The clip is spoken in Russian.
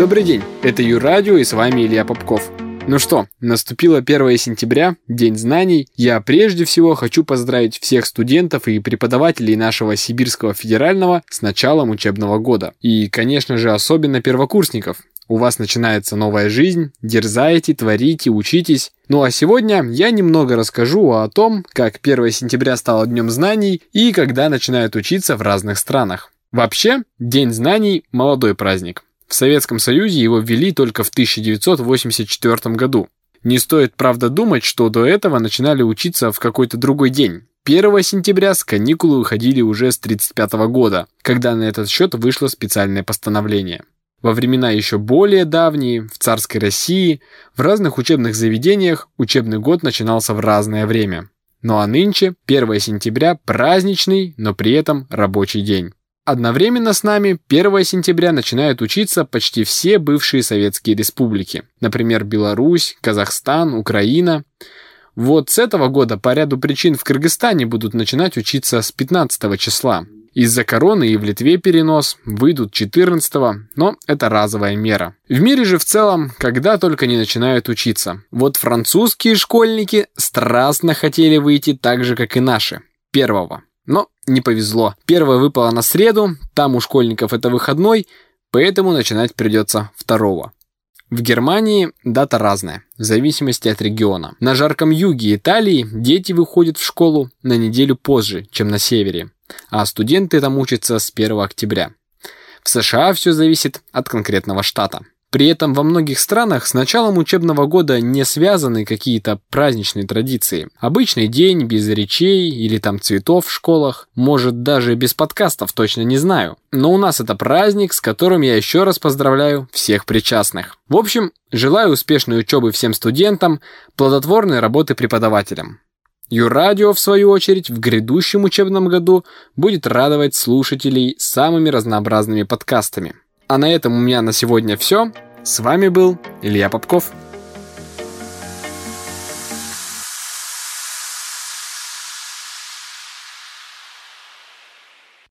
Добрый день, это Юрадио и с вами Илья Попков. Ну что, наступило 1 сентября, День знаний. Я прежде всего хочу поздравить всех студентов и преподавателей нашего Сибирского федерального с началом учебного года. И, конечно же, особенно первокурсников. У вас начинается новая жизнь, дерзайте, творите, учитесь. Ну а сегодня я немного расскажу о том, как 1 сентября стало Днем знаний и когда начинают учиться в разных странах. Вообще, День знаний – молодой праздник. В Советском Союзе его ввели только в 1984 году. Не стоит, правда, думать, что до этого начинали учиться в какой-то другой день. 1 сентября с каникулы уходили уже с 1935 года, когда на этот счет вышло специальное постановление. Во времена еще более давние, в царской России, в разных учебных заведениях учебный год начинался в разное время. Ну а нынче 1 сентября праздничный, но при этом рабочий день. Одновременно с нами 1 сентября начинают учиться почти все бывшие советские республики, например, Беларусь, Казахстан, Украина. Вот с этого года по ряду причин в Кыргызстане будут начинать учиться с 15 числа. Из-за короны и в Литве перенос выйдут 14 но это разовая мера. В мире же в целом, когда только не начинают учиться. Вот французские школьники страстно хотели выйти так же, как и наши, первого. Но не повезло. Первое выпало на среду, там у школьников это выходной, поэтому начинать придется второго. В Германии дата разная, в зависимости от региона. На жарком юге Италии дети выходят в школу на неделю позже, чем на севере, а студенты там учатся с 1 октября. В США все зависит от конкретного штата. При этом во многих странах с началом учебного года не связаны какие-то праздничные традиции. Обычный день без речей или там цветов в школах, может даже без подкастов, точно не знаю. Но у нас это праздник, с которым я еще раз поздравляю всех причастных. В общем, желаю успешной учебы всем студентам, плодотворной работы преподавателям. Юрадио, в свою очередь, в грядущем учебном году будет радовать слушателей самыми разнообразными подкастами. А на этом у меня на сегодня все. С вами был Илья Попков.